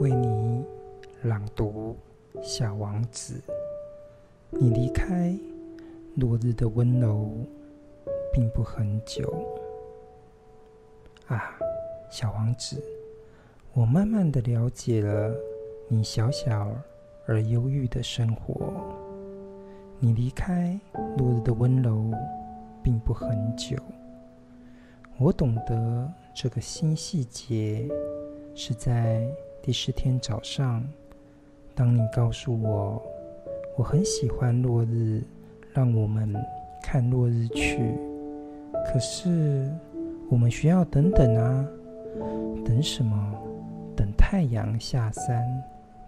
为你朗读《小王子》。你离开落日的温柔，并不很久。啊，小王子，我慢慢的了解了你小小而忧郁的生活。你离开落日的温柔，并不很久。我懂得这个新细节，是在第四天早上，当你告诉我，我很喜欢落日，让我们看落日去。可是我们需要等等啊，等什么？等太阳下山。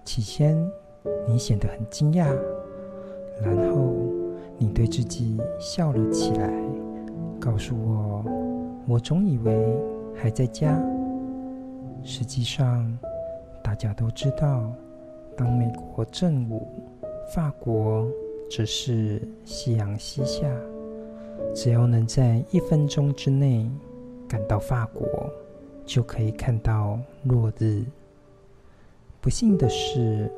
起先你显得很惊讶，然后你对自己笑了起来，告诉我，我总以为还在家。实际上，大家都知道，当美国正午，法国则是夕阳西下。只要能在一分钟之内赶到法国，就可以看到落日。不幸的是，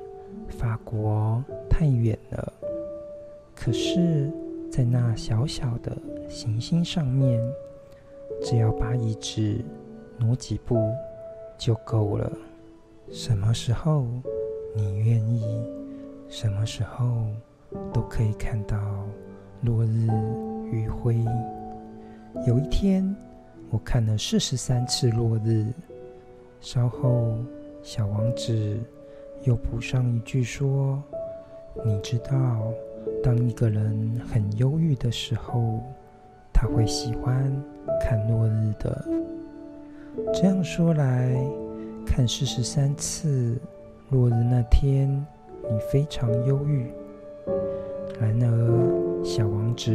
法国太远了。可是，在那小小的行星上面，只要把椅子挪几步就够了。什么时候你愿意，什么时候都可以看到落日余晖。有一天，我看了四十三次落日。稍后，小王子又补上一句说：“你知道，当一个人很忧郁的时候，他会喜欢看落日的。”这样说来，看四十三次落日那天，你非常忧郁。然而，小王子。